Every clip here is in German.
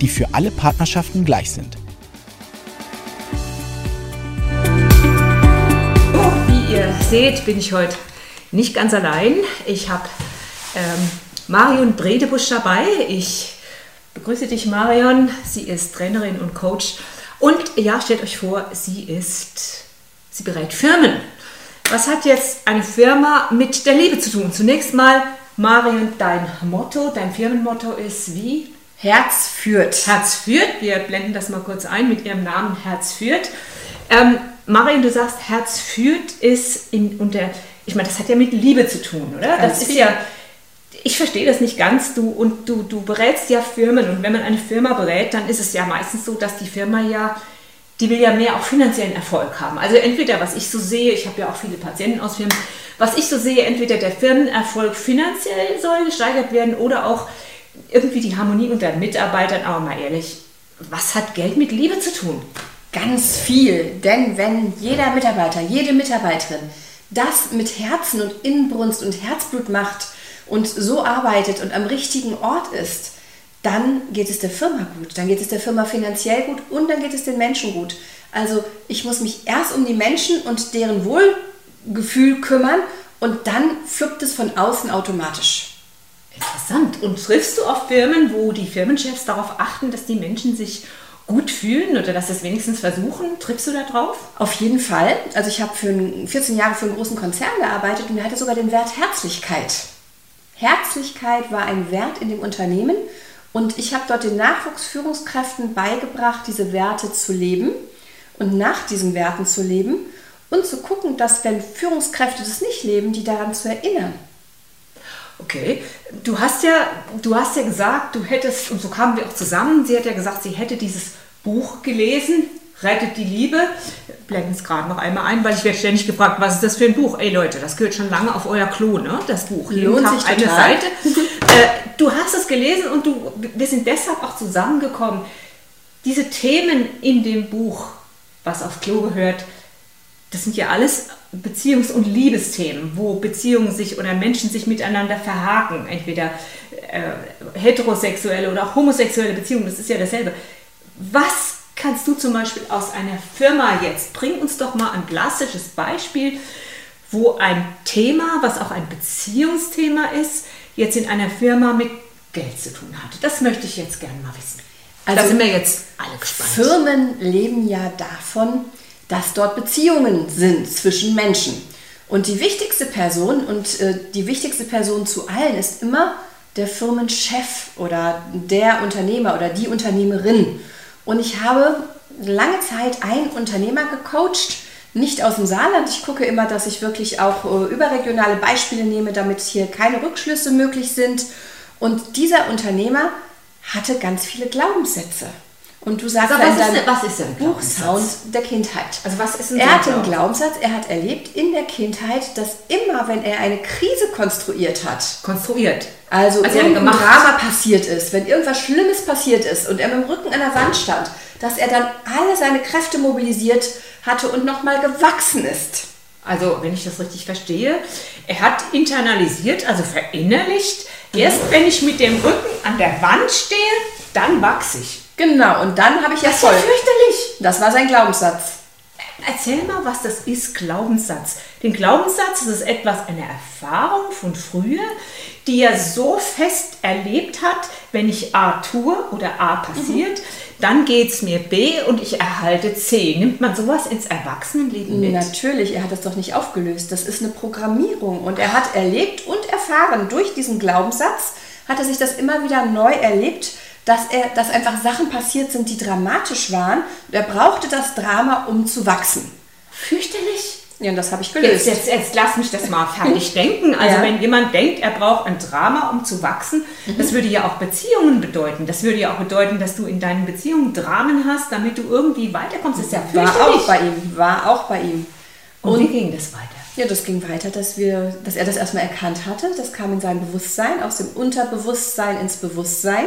die für alle Partnerschaften gleich sind. Wie ihr seht, bin ich heute nicht ganz allein. Ich habe ähm, Marion Bredebusch dabei. Ich begrüße dich, Marion. Sie ist Trainerin und Coach. Und ja, stellt euch vor, sie ist, sie berät Firmen. Was hat jetzt eine Firma mit der Liebe zu tun? Zunächst mal, Marion, dein Motto, dein Firmenmotto ist wie? Herz führt. Herz führt. Wir blenden das mal kurz ein mit ihrem Namen Herz führt. Ähm, Marion, du sagst, Herz führt ist in, unter, ich meine, das hat ja mit Liebe zu tun, oder? Ganz das ist viel. ja, ich verstehe das nicht ganz. Du und du, du berätst ja Firmen und wenn man eine Firma berät, dann ist es ja meistens so, dass die Firma ja, die will ja mehr auch finanziellen Erfolg haben. Also entweder, was ich so sehe, ich habe ja auch viele Patienten aus Firmen, was ich so sehe, entweder der Firmenerfolg finanziell soll gesteigert werden oder auch irgendwie die Harmonie unter Mitarbeitern. Aber mal ehrlich, was hat Geld mit Liebe zu tun? Ganz viel. Denn wenn jeder Mitarbeiter, jede Mitarbeiterin das mit Herzen und Inbrunst und Herzblut macht und so arbeitet und am richtigen Ort ist, dann geht es der Firma gut, dann geht es der Firma finanziell gut und dann geht es den Menschen gut. Also ich muss mich erst um die Menschen und deren Wohlgefühl kümmern und dann fluppt es von außen automatisch. Interessant. Und triffst du auf Firmen, wo die Firmenchefs darauf achten, dass die Menschen sich gut fühlen oder dass sie es wenigstens versuchen? Triffst du da drauf? Auf jeden Fall. Also ich habe für ein- 14 Jahre für einen großen Konzern gearbeitet und der hatte sogar den Wert Herzlichkeit. Herzlichkeit war ein Wert in dem Unternehmen und ich habe dort den Nachwuchsführungskräften beigebracht, diese Werte zu leben und nach diesen Werten zu leben und zu gucken, dass wenn Führungskräfte das nicht leben, die daran zu erinnern. Okay. Du hast ja, du hast ja gesagt, du hättest, und so kamen wir auch zusammen, sie hat ja gesagt, sie hätte dieses Buch gelesen, Rettet die Liebe. Blenden es gerade noch einmal ein, weil ich werde ständig gefragt, was ist das für ein Buch? Ey Leute, das gehört schon lange auf euer Klo, ne? Das Buch. Jeden Lohnt Tag sich eine total. Seite. äh, du hast es gelesen und du, wir sind deshalb auch zusammengekommen. Diese Themen in dem Buch, was auf Klo gehört, das sind ja alles Beziehungs- und Liebesthemen, wo Beziehungen sich oder Menschen sich miteinander verhaken. Entweder äh, heterosexuelle oder auch homosexuelle Beziehungen, das ist ja dasselbe. Was kannst du zum Beispiel aus einer Firma jetzt, bring uns doch mal ein klassisches Beispiel, wo ein Thema, was auch ein Beziehungsthema ist, jetzt in einer Firma mit Geld zu tun hat. Das möchte ich jetzt gerne mal wissen. da Also sind wir jetzt alle gespannt. Firmen leben ja davon, dass dort Beziehungen sind zwischen Menschen. Und die wichtigste Person und äh, die wichtigste Person zu allen ist immer der Firmenchef oder der Unternehmer oder die Unternehmerin. Und ich habe lange Zeit einen Unternehmer gecoacht, nicht aus dem Saarland. Ich gucke immer, dass ich wirklich auch äh, überregionale Beispiele nehme, damit hier keine Rückschlüsse möglich sind. Und dieser Unternehmer hatte ganz viele Glaubenssätze. Und du sagst ja was ist denn- was ist denn ein Buch? Sound der Kindheit. Also was ist denn Er ein hat den Glauben- Glaubenssatz, er hat erlebt in der Kindheit, dass immer, wenn er eine Krise konstruiert hat, konstruiert. also, Also gemacht. Drama passiert ist, wenn irgendwas Schlimmes passiert ist und er mit dem Rücken an der Wand stand, dass er dann alle seine Kräfte mobilisiert hatte und nochmal gewachsen ist. Also, wenn ich das richtig verstehe, er hat internalisiert, also verinnerlicht, erst wenn ich mit dem Rücken an der Wand stehe, dann wachse ich. Genau, und dann habe ich Das ist ja Erfolg. fürchterlich. Das war sein Glaubenssatz. Erzähl mal, was das ist, Glaubenssatz. Den Glaubenssatz, das ist etwas, eine Erfahrung von früher, die er so fest erlebt hat, wenn ich A tue oder A passiert, dann geht es mir B und ich erhalte C. Nimmt man sowas ins Erwachsenenleben mit? Natürlich, er hat es doch nicht aufgelöst. Das ist eine Programmierung und er hat erlebt und erfahren durch diesen Glaubenssatz, hat er sich das immer wieder neu erlebt, dass er, dass einfach Sachen passiert sind, die dramatisch waren. Und er brauchte das Drama, um zu wachsen. Fürchterlich. Ja, und das habe ich Jetzt, gelöst. jetzt, jetzt lass mich das mal fertig denken. Also Ja. wenn jemand denkt, er braucht ein Drama, um zu wachsen, Mhm. das würde ja auch Beziehungen bedeuten. Das würde ja auch bedeuten, dass du in deinen Beziehungen Dramen hast, damit du irgendwie weiterkommst. Das ist ja War fürchterlich. auch bei ihm, war auch bei ihm. Und, wie ging das weiter? Ja, das ging weiter, dass, wir, dass er das erstmal erkannt hatte. Das kam in sein Bewusstsein, aus dem Unterbewusstsein ins Bewusstsein.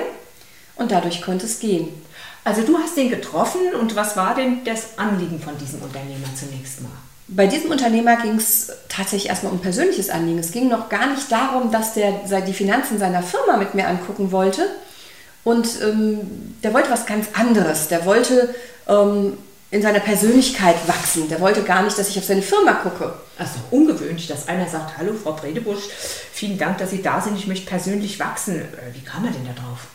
Und dadurch konnte es gehen. Also du hast den getroffen und was war denn das Anliegen von diesem Unternehmer zunächst mal? Bei diesem Unternehmer ging es tatsächlich erstmal um persönliches Anliegen. Es ging noch gar nicht darum, dass der die Finanzen seiner Firma mit mir angucken wollte. Und ähm, der wollte was ganz anderes. Der wollte ähm, in seiner Persönlichkeit wachsen. Der wollte gar nicht, dass ich auf seine Firma gucke. Also ungewöhnlich, dass einer sagt, hallo Frau Bredebusch, vielen Dank, dass Sie da sind, ich möchte persönlich wachsen. Äh, Wie kam er denn da drauf?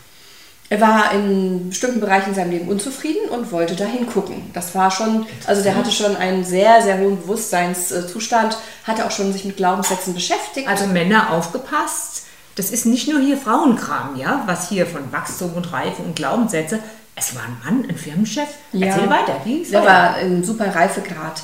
Er war in bestimmten Bereichen in seinem Leben unzufrieden und wollte dahin gucken. Das war schon, also der hatte schon einen sehr, sehr hohen Bewusstseinszustand, hatte auch schon sich mit Glaubenssätzen beschäftigt. Also Männer aufgepasst, das ist nicht nur hier Frauenkram, ja, was hier von Wachstum und Reife und Glaubenssätze. Es war ein Mann, ein Firmenchef. Erzähl weiter, wie ging's Der weiter? war im super Reifegrad.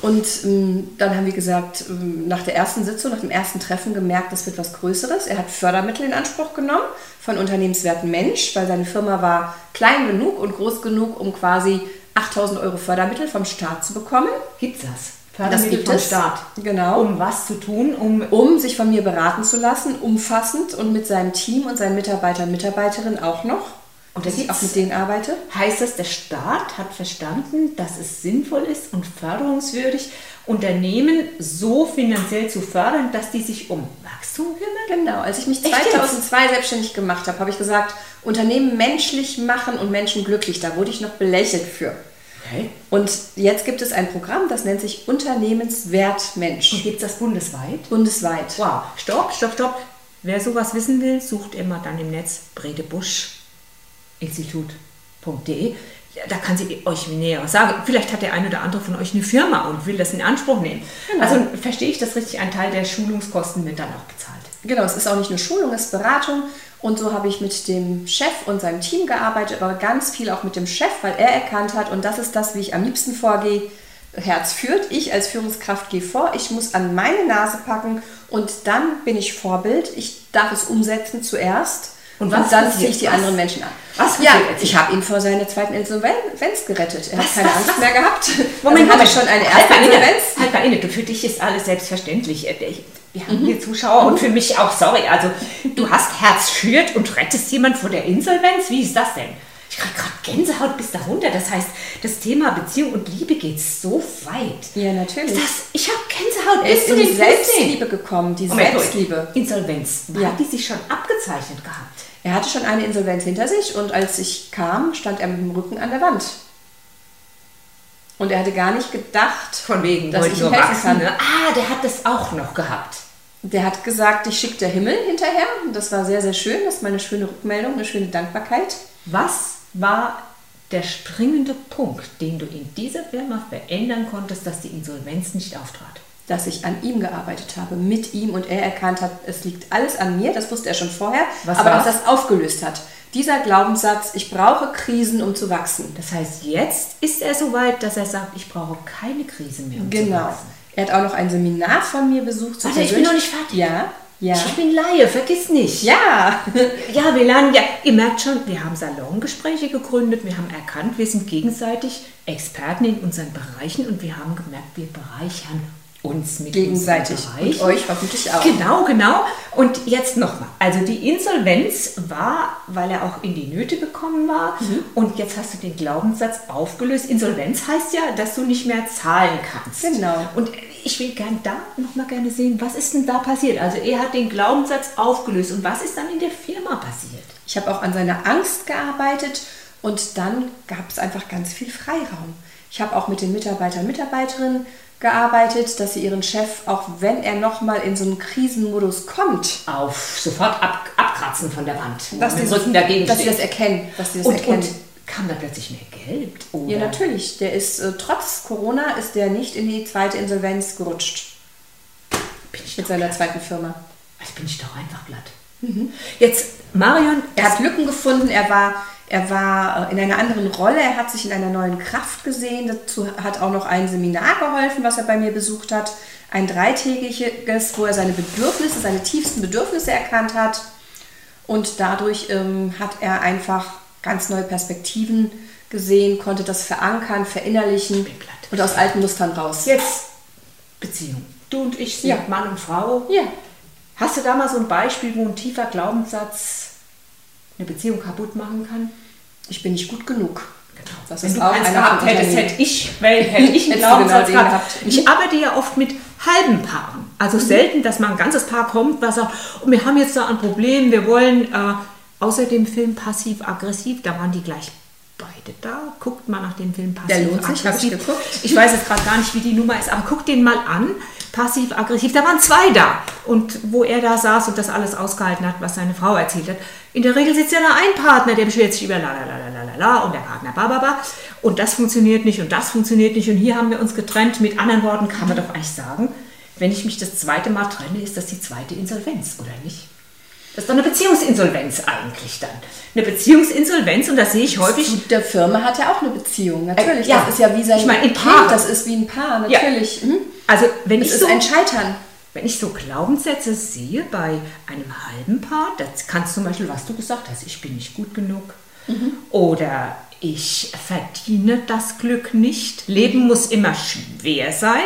Und ähm, dann haben wir gesagt, ähm, nach der ersten Sitzung, nach dem ersten Treffen gemerkt, das wird was Größeres. Er hat Fördermittel in Anspruch genommen von Unternehmenswerten Mensch, weil seine Firma war klein genug und groß genug, um quasi 8000 Euro Fördermittel vom Staat zu bekommen. Gibt's das? Das Fördermittel gibt vom es. Staat. Genau. Um was zu tun, um um sich von mir beraten zu lassen, umfassend und mit seinem Team und seinen Mitarbeitern und Mitarbeiterinnen auch noch. Und Und da dass ich auch mit denen arbeite. Heißt das, der Staat hat verstanden, dass es sinnvoll ist und förderungswürdig, Unternehmen so finanziell zu fördern, dass die sich um Wachstum kümmern? Genau, als ich mich Echt jetzt? 2002 selbstständig gemacht habe, habe ich gesagt, Unternehmen menschlich machen und Menschen glücklich. Da wurde ich noch belächelt für. Okay. Und jetzt gibt es ein Programm, das nennt sich Unternehmenswert Und gibt es das bundesweit? Bundesweit. Wow, stopp, stopp, stopp. Wer sowas wissen will, sucht immer dann im Netz bredebusch-institut.de. Ja, da kann sie euch näher sagen. Vielleicht hat der eine oder andere von euch eine Firma und will das in Anspruch nehmen. Also verstehe ich das richtig, ein Teil der Schulungskosten wird dann auch bezahlt. Genau, es ist auch nicht nur Schulung, es ist Beratung. Und so habe ich mit dem Chef und seinem Team gearbeitet, aber ganz viel auch mit dem Chef, weil er erkannt hat, und das ist das, wie ich am liebsten vorgehe, Herz führt. Ich als Führungskraft gehe vor, ich muss an meine Nase packen und dann bin ich Vorbild. Ich darf es umsetzen zuerst. Und Und, was dann passiert? ziehe ich die Was? anderen Menschen an. Was ja, ich habe ihn vor seiner zweiten Insolvenz gerettet. Er Was, hat keine was, Angst was? mehr gehabt. Moment, also hatte schon eine Halt erste inne. Insolvenz. Halt mal inne. Du, für dich ist alles selbstverständlich. Äh, ich- Wir Mhm. haben hier Zuschauer und für mich auch, sorry. Also, du hast Herz schürt und rettest jemand vor der Insolvenz? Wie ist das denn? Ich krieg gerade Gänsehaut bis darunter. Das heißt, das Thema Beziehung und Liebe geht so weit. Ja, natürlich. Das, ich habe Gänsehaut bis zu den. Selbstliebe gekommen, die Moment. Selbstliebe. Insolvenz. Ja. Hat die sich schon abgezeichnet gehabt? Er hatte schon eine Insolvenz hinter sich und als ich kam, stand er mit dem Rücken an der Wand. Und er hatte gar nicht gedacht, Von wegen, dass ich ihm helfen wachsen. kann. Ne? Ah, der hat das auch noch gehabt. Der hat gesagt, ich schicke der Himmel hinterher. Und das war sehr, sehr schön. Das ist mal eine schöne Rückmeldung, eine schöne Dankbarkeit. Was war der springende Punkt, den du in dieser Firma verändern konntest, dass die Insolvenz nicht auftrat? Dass ich an ihm gearbeitet habe, mit ihm und er erkannt hat, es liegt alles an mir, das wusste er schon vorher, Was aber war's? dass es aufgelöst hat. Dieser Glaubenssatz, ich brauche Krisen, um zu wachsen. Das heißt, jetzt ist er so weit, dass er sagt, ich brauche keine Krise mehr, um zu Genau. wachsen. Er hat auch noch ein Seminar von mir besucht. Warte, ich bin noch nicht fertig. Ja, ja. Ich bin Laie, vergiss nicht. Ja, Ja, wir lernen ja, ihr merkt schon, wir haben Salongespräche gegründet, wir haben erkannt, wir sind gegenseitig Experten in unseren Bereichen und wir haben gemerkt, wir bereichern uns mit gegenseitig. Und euch hoffentlich auch. Genau, genau. Und jetzt nochmal. Also die Insolvenz war, weil er auch in die Nöte gekommen war. Mhm. Und jetzt hast du den Glaubenssatz aufgelöst. Insolvenz heißt ja, dass du nicht mehr zahlen kannst. Genau. Und ich will gern da nochmal gerne sehen, was ist denn da passiert? Also er hat den Glaubenssatz aufgelöst. Und was ist dann in der Firma passiert? Ich habe auch an seiner Angst gearbeitet und dann gab es einfach ganz viel Freiraum. Ich habe auch mit den Mitarbeitern und Mitarbeiterinnen gearbeitet, dass sie ihren Chef, auch wenn er nochmal in so einen Krisenmodus kommt, Auf sofort ab, abkratzen von der Wand. dass, dem Rücken dagegen dass sie das erkennen. Dass sie das und, erkennen. und kam da plötzlich mehr Geld? Oder? ja, natürlich. Der ist äh, trotz Corona ist der nicht in die zweite Insolvenz gerutscht Bin ich mit seiner glatt. zweiten Firma. Also bin ich doch einfach glatt. Jetzt, Marion, Er hat Lücken gefunden, er war, Er war äh, in einer anderen Rolle, er hat sich in einer neuen Kraft gesehen. Dazu hat auch noch ein Seminar geholfen, was er bei mir besucht hat. Ein dreitägiges, wo er seine Bedürfnisse, seine tiefsten Bedürfnisse erkannt hat. Und dadurch ähm, hat er einfach ganz neue Perspektiven gesehen, konnte das verankern, verinnerlichen und aus alten Mustern raus. Jetzt Beziehung. Du und ich sind Ja. Mann und Frau. Ja. Hast du da mal so ein Beispiel, wo ein tiefer Glaubenssatz eine Beziehung kaputt machen kann? Ich bin nicht gut genug. Das Wenn ist du auch eins gehabt hättest, hätte ich, weil, hätte ich einen du Glaubenssatz genau gehabt. gehabt. Mhm. Ich arbeite ja oft mit halben Paaren. Also selten, dass mal ein ganzes Paar kommt, was sagt, oh, wir haben jetzt da ein Problem, wir wollen äh, außer dem Film Passiv-Aggressiv, da waren die gleich beide da. Guckt mal nach dem Film Der lohnt sich, hab ich Passiv-Aggressiv. geguckt. Ich weiß jetzt gerade gar nicht, wie die Nummer ist, aber guckt den mal an. Passiv-aggressiv, da waren zwei da. Und wo er da saß und das alles ausgehalten hat, was seine Frau erzählt hat. In der Regel sitzt ja da ein Partner, der beschwert sich über la la la la la la und der Partner ba ba ba. Und das funktioniert nicht und das funktioniert nicht. Und hier haben wir uns getrennt. Mit anderen Worten kann man doch eigentlich sagen, wenn ich mich das zweite Mal trenne, ist das die zweite Insolvenz, oder nicht? Das ist doch eine Beziehungsinsolvenz eigentlich dann. Eine Beziehungsinsolvenz und das sehe ich häufig. Zu der Firma hat er auch eine Beziehung, natürlich. Äh, ja. Das ist ja wie sein Ich meine, in Kind, Paaren. das ist wie ein Paar, Ja. natürlich. Mhm. Also wenn Es ich ist so ein Scheitern. Wenn ich so Glaubenssätze sehe bei einem halben Paar, das kannst zum Beispiel, was du gesagt hast, ich bin nicht gut genug. Oder ich verdiene das Glück nicht. Leben muss immer schwer sein.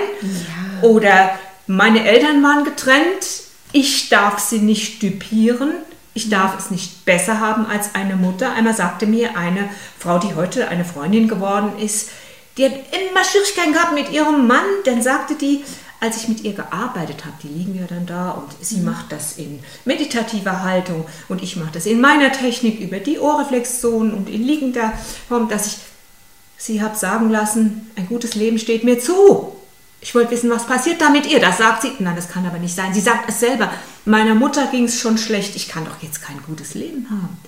Oder meine Eltern waren getrennt. Ich darf sie nicht düpieren. Ich darf es nicht besser haben als eine Mutter. Einmal sagte mir eine Frau, die heute eine Freundin geworden ist, die hat immer Schwierigkeiten gehabt mit ihrem Mann. Dann sagte die, als ich mit ihr gearbeitet habe, die liegen ja dann da und sie macht das in meditativer Haltung und ich mache das in meiner Technik über die Ohrreflexion und in liegender Form, dass ich sie habe sagen lassen, ein gutes Leben steht mir zu. Ich wollte wissen, was passiert da mit ihr. Das sagt sie. Nein, das kann aber nicht sein. Sie sagt es selber. Meiner Mutter ging es schon schlecht. Ich kann doch jetzt kein gutes Leben haben.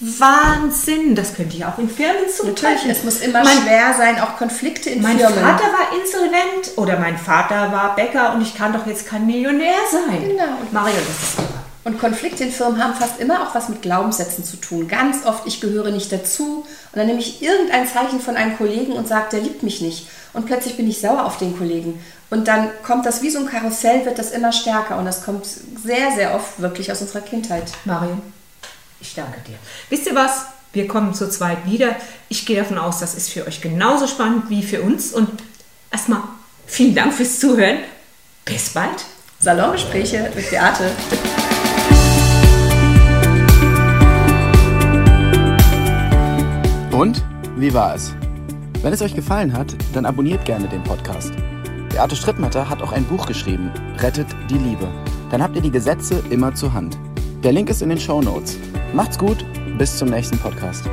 Wahnsinn. Das könnte ich auch in Firmen zutreffen. Natürlich, es muss immer Mein- schwer sein, auch Konflikte in mein Firmen. Vater war insolvent oder mein Vater war Bäcker und ich kann doch jetzt kein Millionär sein. Genau. Mario, das ist super. Und Konflikte in Firmen haben fast immer auch was mit Glaubenssätzen zu tun. Ganz oft, ich gehöre nicht dazu. Und dann nehme ich irgendein Zeichen von einem Kollegen und sage, der liebt mich nicht. Und plötzlich bin ich sauer auf den Kollegen. Und dann kommt das wie so ein Karussell, wird das immer stärker. Und das kommt sehr, sehr oft wirklich aus unserer Kindheit. Mario, ich danke dir. Wisst ihr was? Wir kommen zu zweit wieder. Ich gehe davon aus, das ist für euch genauso spannend wie für uns. Und erstmal vielen Dank fürs Zuhören. Bis bald. Salongespräche mit Beate. Und wie war es? Wenn es euch gefallen hat, dann abonniert gerne den Podcast. Beate Strittmatter hat auch ein Buch geschrieben, Rettet die Liebe. Dann habt ihr die Gesetze immer zur Hand. Der Link ist in den Show Notes. Macht's gut, bis zum nächsten Podcast.